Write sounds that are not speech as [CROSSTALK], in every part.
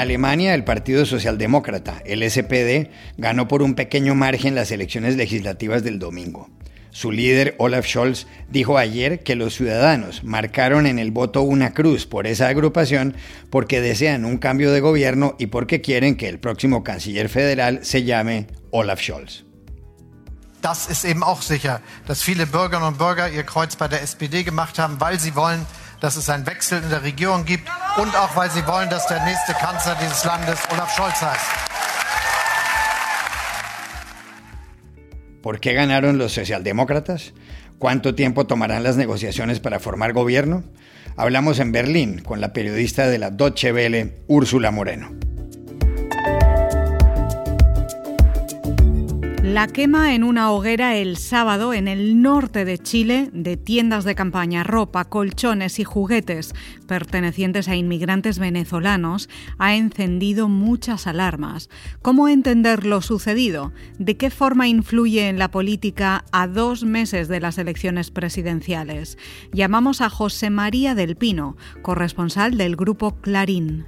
Alemania, el Partido Socialdemócrata, el SPD, ganó por un pequeño margen las elecciones legislativas del domingo. Su líder, Olaf Scholz, dijo ayer que los ciudadanos marcaron en el voto una cruz por esa agrupación porque desean un cambio de gobierno y porque quieren que el próximo canciller federal se llame Olaf Scholz. Das ist eben auch sicher, dass viele Bürgerinnen und Bürger ihr Kreuz bei der SPD gemacht haben, weil sie wollen, dass es einen Wechsel in der Regierung gibt und auch weil sie wollen, dass der nächste Kanzler dieses Landes Olaf Scholz heißt. ¿Por qué ganaron los socialdemócratas? ¿Cuánto tiempo tomarán las negociaciones para formar gobierno? Hablamos en Berlín con la periodista de la Deutsche Welle, Úrsula Moreno. La quema en una hoguera el sábado en el norte de Chile de tiendas de campaña, ropa, colchones y juguetes pertenecientes a inmigrantes venezolanos ha encendido muchas alarmas. ¿Cómo entender lo sucedido? ¿De qué forma influye en la política a dos meses de las elecciones presidenciales? Llamamos a José María del Pino, corresponsal del grupo Clarín.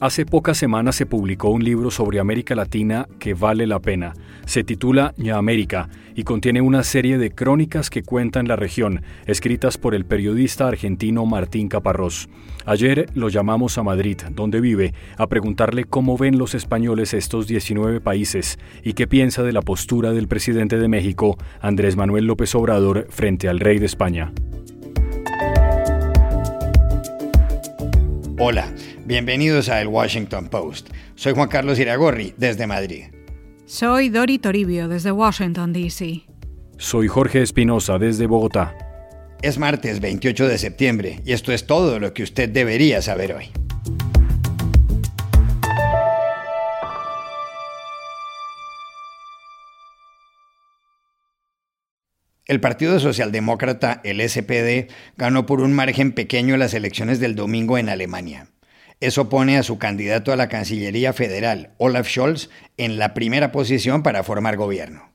Hace pocas semanas se publicó un libro sobre América Latina que vale la pena. Se titula Ña América y contiene una serie de crónicas que cuentan la región, escritas por el periodista argentino Martín Caparrós. Ayer lo llamamos a Madrid, donde vive, a preguntarle cómo ven los españoles estos 19 países y qué piensa de la postura del presidente de México, Andrés Manuel López Obrador, frente al rey de España. Hola, bienvenidos a El Washington Post. Soy Juan Carlos Iragorri, desde Madrid. Soy Dori Toribio, desde Washington, D.C. Soy Jorge Espinosa, desde Bogotá. Es martes 28 de septiembre y esto es todo lo que usted debería saber hoy. El Partido Socialdemócrata, el SPD, ganó por un margen pequeño las elecciones del domingo en Alemania. Eso pone a su candidato a la Cancillería Federal, Olaf Scholz, en la primera posición para formar gobierno.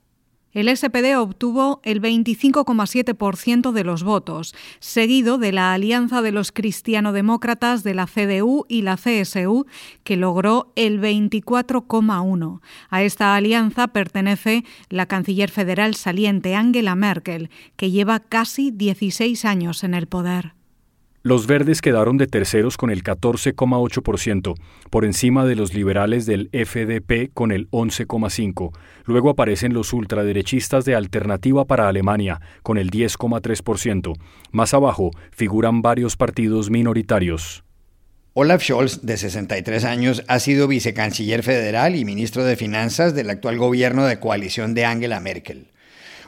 El SPD obtuvo el 25,7% de los votos, seguido de la alianza de los cristianodemócratas de la CDU y la CSU, que logró el 24,1%. A esta alianza pertenece la canciller federal saliente Angela Merkel, que lleva casi 16 años en el poder. Los verdes quedaron de terceros con el 14,8%, por encima de los liberales del FDP con el 11,5%. Luego aparecen los ultraderechistas de Alternativa para Alemania con el 10,3%. Más abajo figuran varios partidos minoritarios. Olaf Scholz, de 63 años, ha sido vicecanciller federal y ministro de Finanzas del actual gobierno de coalición de Angela Merkel.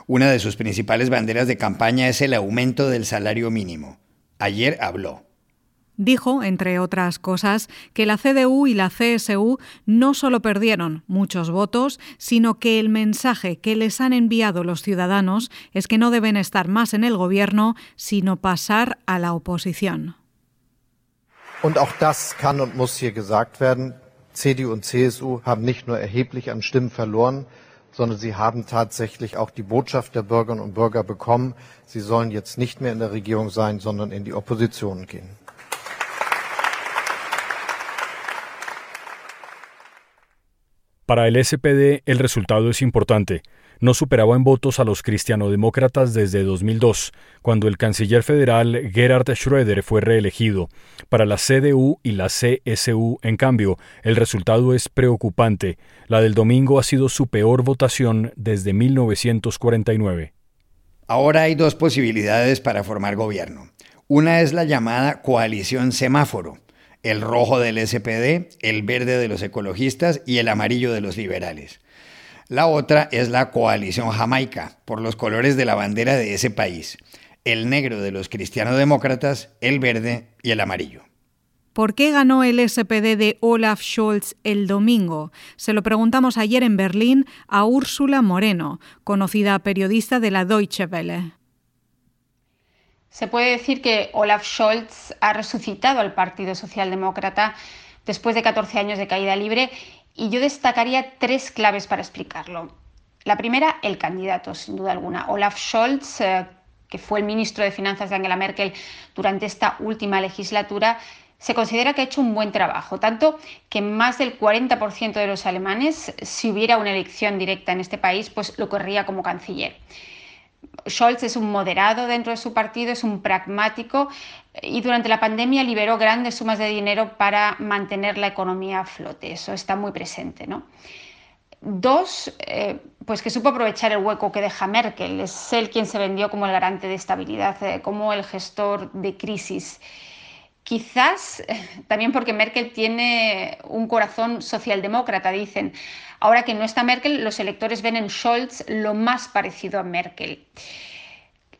Una de sus principales banderas de campaña es el aumento del salario mínimo. Ayer habló. Dijo, entre otras cosas, que la CDU y la CSU no solo perdieron muchos votos, sino que el mensaje que les han enviado los ciudadanos es que no deben estar más en el gobierno, sino pasar a la oposición. Und auch das kann und muss hier gesagt werden. CDU und CSU haben nicht nur erheblich an Stimmen verloren, sondern sie haben tatsächlich auch die Botschaft der Bürgerinnen und Bürger bekommen, sie sollen jetzt nicht mehr in der Regierung sein, sondern in die Opposition gehen. Para el SPD el resultado es importante. No superaba en votos a los cristianodemócratas desde 2002, cuando el canciller federal Gerhard Schröder fue reelegido. Para la CDU y la CSU, en cambio, el resultado es preocupante. La del domingo ha sido su peor votación desde 1949. Ahora hay dos posibilidades para formar gobierno. Una es la llamada coalición semáforo el rojo del SPD, el verde de los ecologistas y el amarillo de los liberales. La otra es la coalición jamaica, por los colores de la bandera de ese país, el negro de los cristianodemócratas, el verde y el amarillo. ¿Por qué ganó el SPD de Olaf Scholz el domingo? Se lo preguntamos ayer en Berlín a Úrsula Moreno, conocida periodista de la Deutsche Welle. Se puede decir que Olaf Scholz ha resucitado al Partido Socialdemócrata después de 14 años de caída libre y yo destacaría tres claves para explicarlo. La primera, el candidato, sin duda alguna. Olaf Scholz, eh, que fue el ministro de Finanzas de Angela Merkel durante esta última legislatura, se considera que ha hecho un buen trabajo, tanto que más del 40% de los alemanes, si hubiera una elección directa en este país, pues lo corría como canciller. Scholz es un moderado dentro de su partido, es un pragmático y durante la pandemia liberó grandes sumas de dinero para mantener la economía a flote. Eso está muy presente. ¿no? Dos, eh, pues que supo aprovechar el hueco que deja Merkel. Es él quien se vendió como el garante de estabilidad, eh, como el gestor de crisis. Quizás [LAUGHS] también porque Merkel tiene un corazón socialdemócrata, dicen. Ahora que no está Merkel, los electores ven en Scholz lo más parecido a Merkel.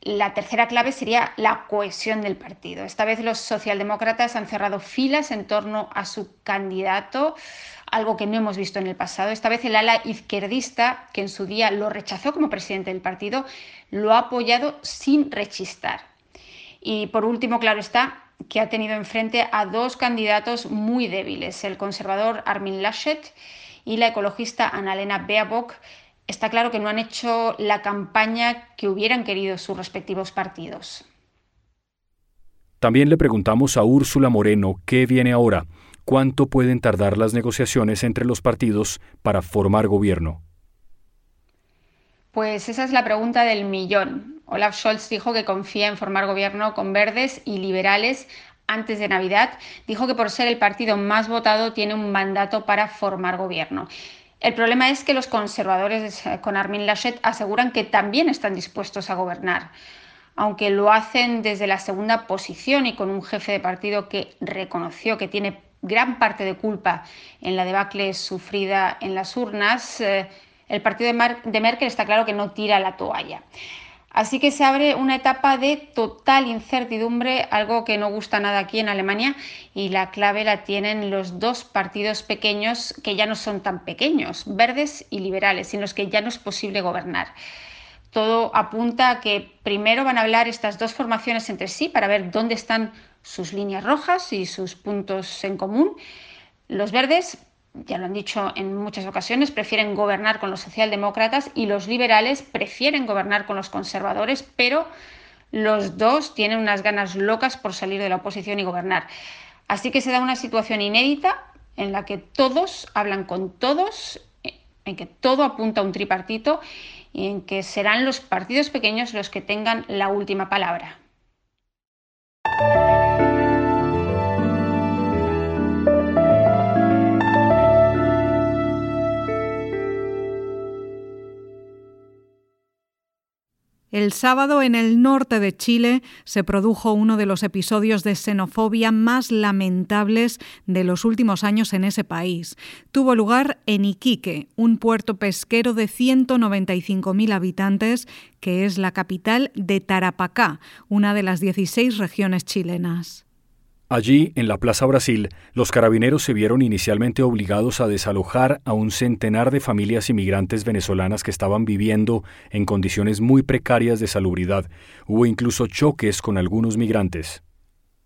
La tercera clave sería la cohesión del partido. Esta vez los socialdemócratas han cerrado filas en torno a su candidato, algo que no hemos visto en el pasado. Esta vez el ala izquierdista, que en su día lo rechazó como presidente del partido, lo ha apoyado sin rechistar. Y por último, claro está, que ha tenido enfrente a dos candidatos muy débiles, el conservador Armin Laschet y la ecologista Annalena Baerbock. Está claro que no han hecho la campaña que hubieran querido sus respectivos partidos. También le preguntamos a Úrsula Moreno qué viene ahora, cuánto pueden tardar las negociaciones entre los partidos para formar gobierno. Pues esa es la pregunta del millón. Olaf Scholz dijo que confía en formar gobierno con verdes y liberales antes de Navidad. Dijo que por ser el partido más votado tiene un mandato para formar gobierno. El problema es que los conservadores eh, con Armin Laschet aseguran que también están dispuestos a gobernar, aunque lo hacen desde la segunda posición y con un jefe de partido que reconoció que tiene gran parte de culpa en la debacle sufrida en las urnas. Eh, el partido de, Merkel está claro que no tira la toalla. Así que se abre una etapa de total incertidumbre, algo que no gusta nada aquí en Alemania, y la clave la tienen los dos partidos pequeños que ya no son tan pequeños, verdes y liberales, en los que ya no es posible gobernar. Todo apunta a que primero van a hablar estas dos formaciones entre sí para ver dónde están sus líneas rojas y sus puntos en común. Los verdes ya lo han dicho en muchas ocasiones, prefieren gobernar con los socialdemócratas y los liberales prefieren gobernar con los conservadores, pero los dos tienen unas ganas locas por salir de la oposición y gobernar. Así que se da una situación inédita en la que todos hablan con todos, en que todo apunta a un tripartito y en que serán los partidos pequeños los que tengan la última palabra. El sábado en el norte de Chile se produjo uno de los episodios de xenofobia más lamentables de los últimos años en ese país. Tuvo lugar en Iquique, un puerto pesquero de 195.000 habitantes que es la capital de Tarapacá, una de las 16 regiones chilenas. Allí, en la Plaza Brasil, los carabineros se vieron inicialmente obligados a desalojar a un centenar de familias inmigrantes venezolanas que estaban viviendo en condiciones muy precarias de salubridad. Hubo incluso choques con algunos migrantes.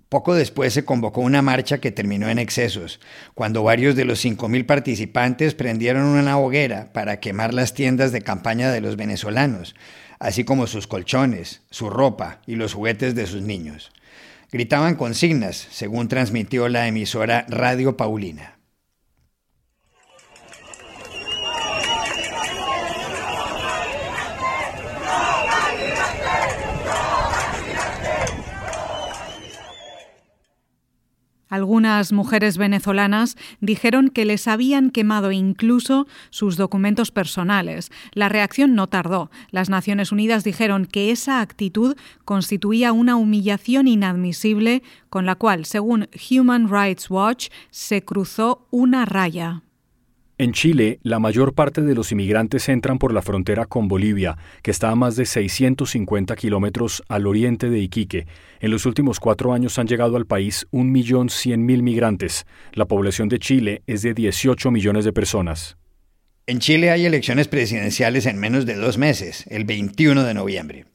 Poco después se convocó una marcha que terminó en excesos, cuando varios de los 5.000 participantes prendieron una hoguera para quemar las tiendas de campaña de los venezolanos, así como sus colchones, su ropa y los juguetes de sus niños. Gritaban consignas, según transmitió la emisora Radio Paulina. Algunas mujeres venezolanas dijeron que les habían quemado incluso sus documentos personales. La reacción no tardó. Las Naciones Unidas dijeron que esa actitud constituía una humillación inadmisible con la cual, según Human Rights Watch, se cruzó una raya. En Chile, la mayor parte de los inmigrantes entran por la frontera con Bolivia, que está a más de 650 kilómetros al oriente de Iquique. En los últimos cuatro años han llegado al país 1.100.000 migrantes. La población de Chile es de 18 millones de personas. En Chile hay elecciones presidenciales en menos de dos meses, el 21 de noviembre.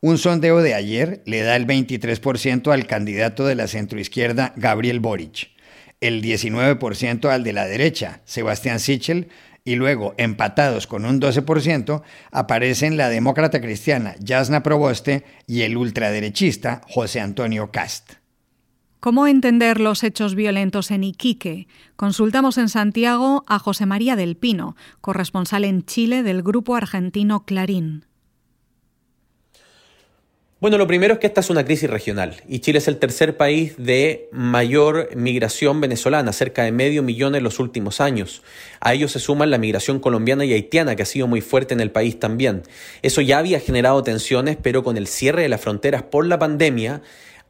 Un sondeo de ayer le da el 23% al candidato de la centroizquierda Gabriel Boric el 19% al de la derecha, Sebastián Sichel, y luego, empatados con un 12%, aparecen la demócrata cristiana Jasna Proboste y el ultraderechista José Antonio Cast. ¿Cómo entender los hechos violentos en Iquique? Consultamos en Santiago a José María del Pino, corresponsal en Chile del grupo argentino Clarín. Bueno, lo primero es que esta es una crisis regional y Chile es el tercer país de mayor migración venezolana, cerca de medio millón en los últimos años. A ello se suman la migración colombiana y haitiana, que ha sido muy fuerte en el país también. Eso ya había generado tensiones, pero con el cierre de las fronteras por la pandemia,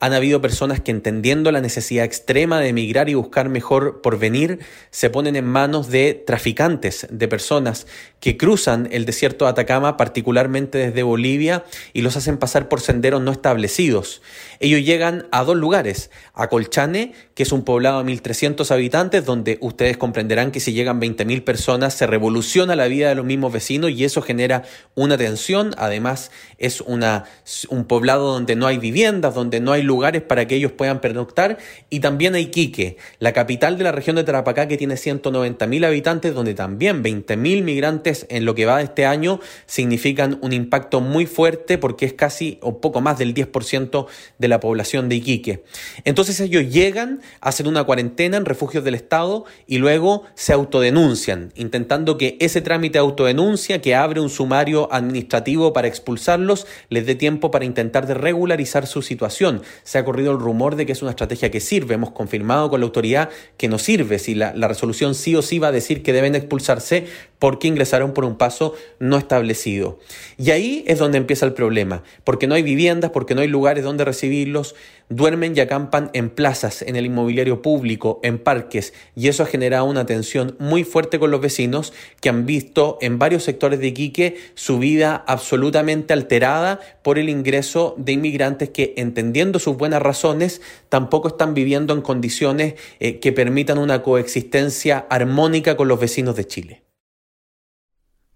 han habido personas que entendiendo la necesidad extrema de emigrar y buscar mejor porvenir, se ponen en manos de traficantes, de personas que cruzan el desierto de Atacama, particularmente desde Bolivia, y los hacen pasar por senderos no establecidos. Ellos llegan a dos lugares, a Colchane, que es un poblado de 1.300 habitantes, donde ustedes comprenderán que si llegan 20.000 personas se revoluciona la vida de los mismos vecinos y eso genera una tensión. Además, es una, un poblado donde no hay viviendas, donde no hay lugares para que ellos puedan pernoctar. Y también hay Iquique, la capital de la región de Tarapacá, que tiene 190.000 habitantes, donde también 20.000 migrantes en lo que va de este año significan un impacto muy fuerte porque es casi o poco más del 10% de la población de Iquique. Entonces ellos llegan hacen una cuarentena en refugios del Estado y luego se autodenuncian, intentando que ese trámite de autodenuncia que abre un sumario administrativo para expulsarlos les dé tiempo para intentar de regularizar su situación. Se ha corrido el rumor de que es una estrategia que sirve, hemos confirmado con la autoridad que no sirve, si la, la resolución sí o sí va a decir que deben expulsarse porque ingresaron por un paso no establecido. Y ahí es donde empieza el problema, porque no hay viviendas, porque no hay lugares donde recibirlos, duermen y acampan en plazas, en el inmobiliario público, en parques, y eso ha generado una tensión muy fuerte con los vecinos que han visto en varios sectores de Iquique su vida absolutamente alterada por el ingreso de inmigrantes que, entendiendo sus buenas razones, tampoco están viviendo en condiciones eh, que permitan una coexistencia armónica con los vecinos de Chile.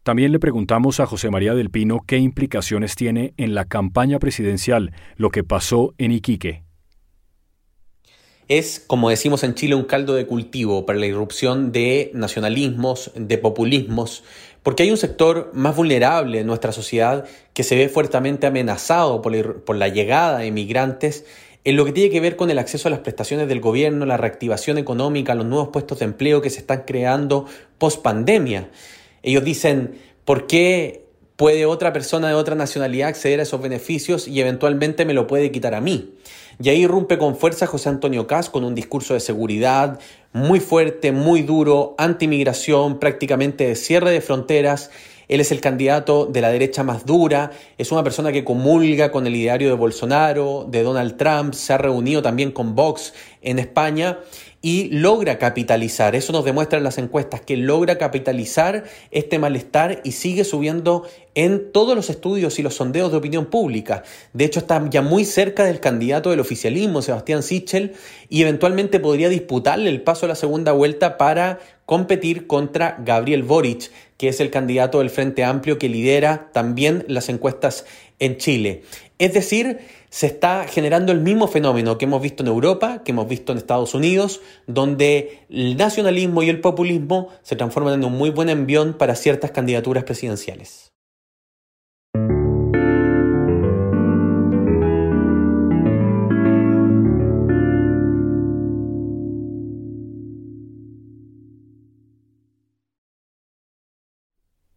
También le preguntamos a José María del Pino qué implicaciones tiene en la campaña presidencial lo que pasó en Iquique es, como decimos en Chile, un caldo de cultivo para la irrupción de nacionalismos, de populismos, porque hay un sector más vulnerable en nuestra sociedad que se ve fuertemente amenazado por la, llegada de migrantes en lo que tiene que ver con el acceso a las prestaciones del gobierno, la reactivación económica, los nuevos puestos de empleo que se están creando post pandemia. Ellos dicen, ¿por qué puede otra persona de otra nacionalidad acceder a esos beneficios y eventualmente me lo puede quitar a mí? Y ahí irrumpe con fuerza José Antonio Cas con un discurso de seguridad muy fuerte, muy duro, anti-inmigración, prácticamente de cierre de fronteras. Él es el candidato de la derecha más dura, es una persona que comulga con el ideario de Bolsonaro, de Donald Trump, se ha reunido también con Vox en España y logra capitalizar, eso nos demuestran las encuestas, que logra capitalizar este malestar y sigue subiendo en todos los estudios y los sondeos de opinión pública. De hecho, está ya muy cerca del candidato del oficialismo, Sebastián Sichel, y eventualmente podría disputarle el paso a la segunda vuelta para competir contra Gabriel Boric, que es el candidato del Frente Amplio que lidera también las encuestas en Chile. Es decir, se está generando el mismo fenómeno que hemos visto en Europa, que hemos visto en Estados Unidos, donde el nacionalismo y el populismo se transforman en un muy buen envión para ciertas candidaturas presidenciales.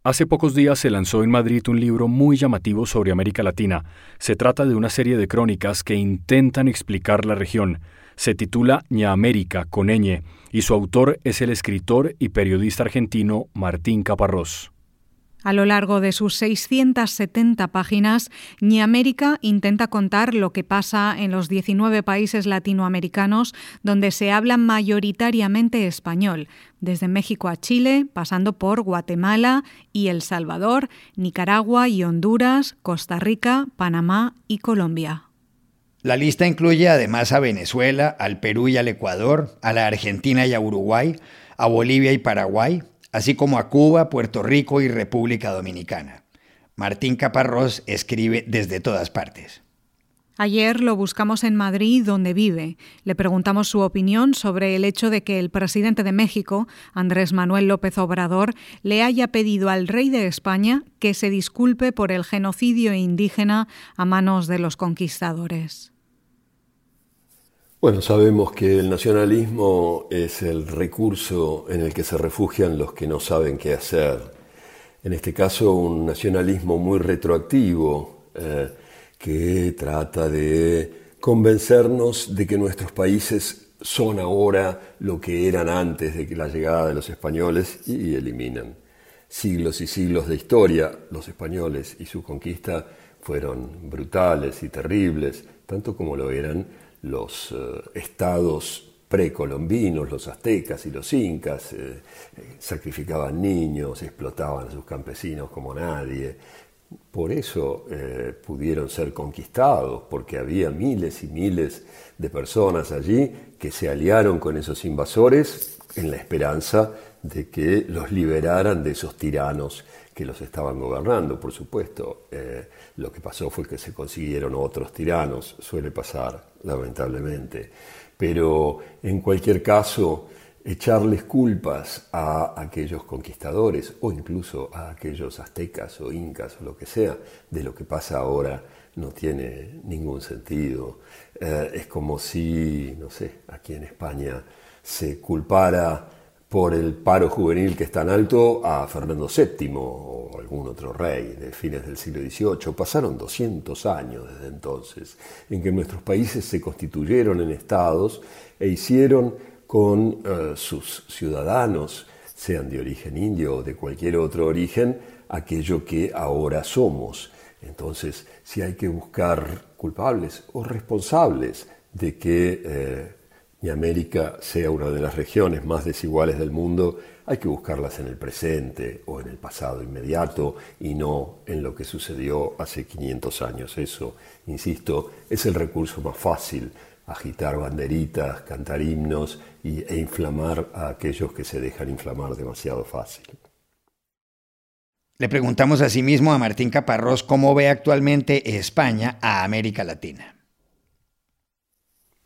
Hace pocos días se lanzó en Madrid un libro muy llamativo sobre América Latina. Se trata de una serie de crónicas que intentan explicar la región. Se titula Ña América con ñ y su autor es el escritor y periodista argentino Martín Caparrós. A lo largo de sus 670 páginas, América intenta contar lo que pasa en los 19 países latinoamericanos donde se habla mayoritariamente español, desde México a Chile, pasando por Guatemala y El Salvador, Nicaragua y Honduras, Costa Rica, Panamá y Colombia. La lista incluye además a Venezuela, al Perú y al Ecuador, a la Argentina y a Uruguay, a Bolivia y Paraguay, así como a Cuba, Puerto Rico y República Dominicana. Martín Caparrós escribe desde todas partes. Ayer lo buscamos en Madrid, donde vive. Le preguntamos su opinión sobre el hecho de que el presidente de México, Andrés Manuel López Obrador, le haya pedido al rey de España que se disculpe por el genocidio indígena a manos de los conquistadores. Bueno, sabemos que el nacionalismo es el recurso en el que se refugian los que no saben qué hacer. En este caso, un nacionalismo muy retroactivo eh, que trata de convencernos de que nuestros países son ahora lo que eran antes de la llegada de los españoles y eliminan siglos y siglos de historia. Los españoles y su conquista fueron brutales y terribles, tanto como lo eran los eh, estados precolombinos, los aztecas y los incas, eh, sacrificaban niños, explotaban a sus campesinos como nadie. Por eso eh, pudieron ser conquistados, porque había miles y miles de personas allí que se aliaron con esos invasores en la esperanza de que los liberaran de esos tiranos que los estaban gobernando. Por supuesto, lo que pasó fue que se consiguieron otros tiranos, suele pasar lamentablemente. Pero en cualquier caso, echarles culpas a aquellos conquistadores o incluso a aquellos aztecas o incas o lo que sea de lo que pasa ahora no tiene ningún sentido. Eh, es como si, no sé, aquí en España se culpara por el paro juvenil que es tan alto a Fernando VII o algún otro rey de fines del siglo XVIII. Pasaron 200 años desde entonces en que nuestros países se constituyeron en estados e hicieron con eh, sus ciudadanos, sean de origen indio o de cualquier otro origen, aquello que ahora somos. Entonces, si hay que buscar culpables o responsables de que eh, y América sea una de las regiones más desiguales del mundo, hay que buscarlas en el presente o en el pasado inmediato y no en lo que sucedió hace 500 años. Eso, insisto, es el recurso más fácil, agitar banderitas, cantar himnos e inflamar a aquellos que se dejan inflamar demasiado fácil. Le preguntamos asimismo a Martín Caparrós cómo ve actualmente España a América Latina.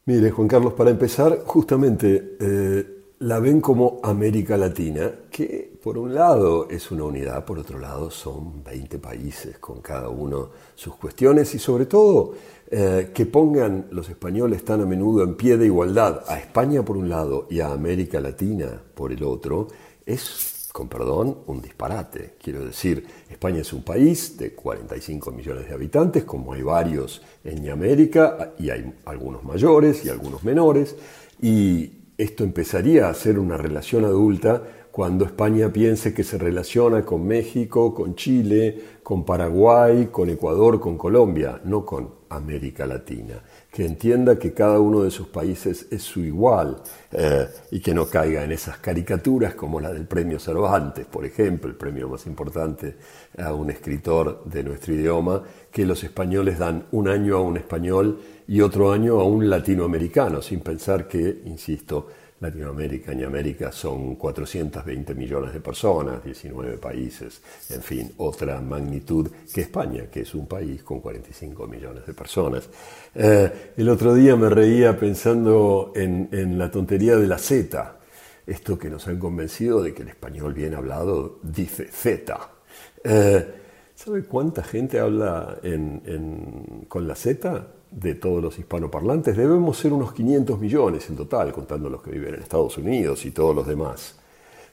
Mire, Juan Carlos, para empezar, justamente eh, la ven como América Latina, que por un lado es una unidad, por otro lado son 20 países con cada uno sus cuestiones y sobre todo eh, que pongan los españoles tan a menudo en pie de igualdad a España por un lado y a América Latina por el otro, es con perdón, un disparate. Quiero decir, España es un país de 45 millones de habitantes, como hay varios en América, y hay algunos mayores y algunos menores, y esto empezaría a ser una relación adulta cuando España piense que se relaciona con México, con Chile, con Paraguay, con Ecuador, con Colombia, no con América Latina que entienda que cada uno de sus países es su igual eh, y que no caiga en esas caricaturas como la del premio Cervantes, por ejemplo, el premio más importante a un escritor de nuestro idioma, que los españoles dan un año a un español y otro año a un latinoamericano, sin pensar que, insisto, Latinoamérica y América son 420 millones de personas, 19 países, en fin, otra magnitud que España, que es un país con 45 millones de personas. Eh, el otro día me reía pensando en, la tontería de la Z, esto que nos han convencido de que el español bien hablado dice Z. Eh, ¿Sabe cuánta gente habla con la Z? De todos los hispanoparlantes, debemos ser unos 500 millones en total, contando los que viven en Estados Unidos y todos los demás.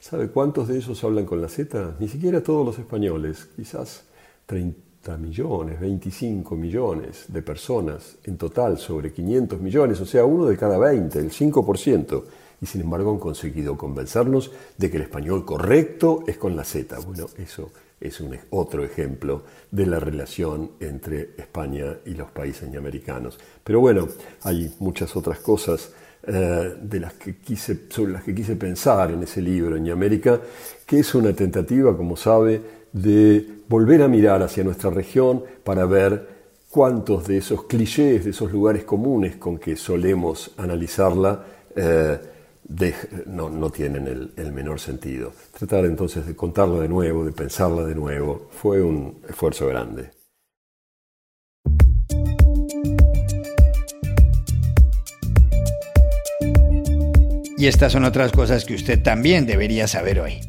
¿Sabe cuántos de ellos hablan con la Z? Ni siquiera todos los españoles, quizás 30 millones, 25 millones de personas en total sobre 500 millones, o sea, uno de cada 20, el 5%. Y sin embargo han conseguido convencernos de que el español correcto es con la Z. Bueno, eso es un, otro ejemplo de la relación entre España y los países americanos. Pero bueno, hay muchas otras cosas eh, de las que quise, sobre las que quise pensar en ese libro, en América, que es una tentativa, como sabe, de volver a mirar hacia nuestra región para ver cuántos de esos clichés, de esos lugares comunes con que solemos analizarla, eh, no, tienen el, menor sentido. Tratar entonces de contarla de nuevo, de pensarla de nuevo, fue un esfuerzo grande. Y estas son otras cosas que usted también debería saber hoy.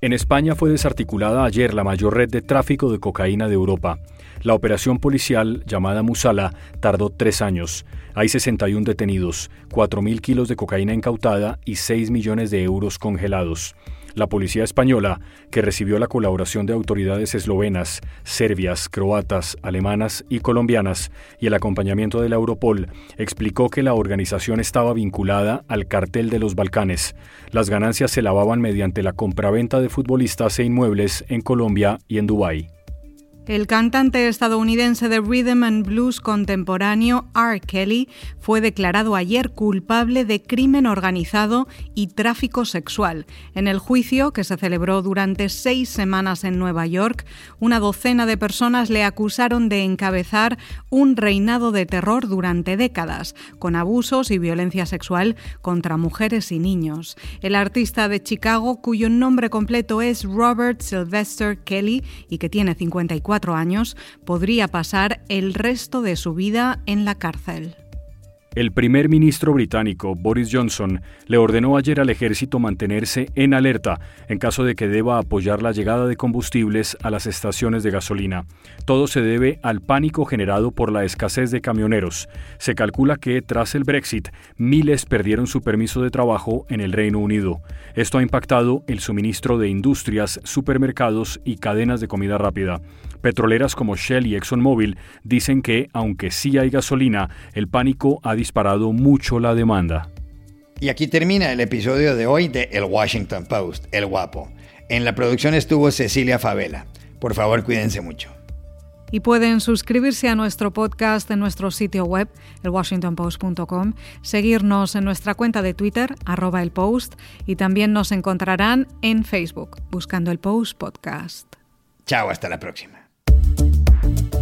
En España fue desarticulada ayer la mayor red de tráfico de cocaína de Europa. La operación policial, llamada Musala, tardó tres años. Hay 61 detenidos, 4.000 kilos de cocaína incautada y 6 millones de euros congelados. La policía española, que recibió la colaboración de autoridades eslovenas, serbias, croatas, alemanas y colombianas y el acompañamiento de la Europol, explicó que la organización estaba vinculada al cartel de los Balcanes. Las ganancias se lavaban mediante la compraventa de futbolistas e inmuebles en Colombia y en Dubái. El cantante estadounidense de rhythm and blues contemporáneo R. Kelly fue declarado ayer culpable de crimen organizado y tráfico sexual. En el juicio, que se celebró durante seis semanas en Nueva York, una docena de personas le acusaron de encabezar un reinado de terror durante décadas, con abusos y violencia sexual contra mujeres y niños. El artista de Chicago, cuyo nombre completo es Robert Sylvester Kelly y que tiene 54 años, podría pasar el resto de su vida en la cárcel. El primer ministro británico, Boris Johnson, le ordenó ayer al ejército mantenerse en alerta en caso de que deba apoyar la llegada de combustibles a las estaciones de gasolina. Todo se debe al pánico generado por la escasez de camioneros. Se calcula que, tras el Brexit, miles perdieron su permiso de trabajo en el Reino Unido. Esto ha impactado el suministro de industrias, supermercados y cadenas de comida rápida. Petroleras como Shell y ExxonMobil dicen que, aunque sí hay gasolina, el pánico ha disparado mucho la demanda. Y aquí termina el episodio de hoy de El Washington Post, El Guapo. En la producción estuvo Cecilia Favela. Por favor, cuídense mucho. Y pueden suscribirse a nuestro podcast en nuestro sitio web, elwashingtonpost.com, seguirnos en nuestra cuenta de Twitter, arroba el post, y también nos encontrarán en Facebook, buscando el Post Podcast. Chao, hasta la próxima. you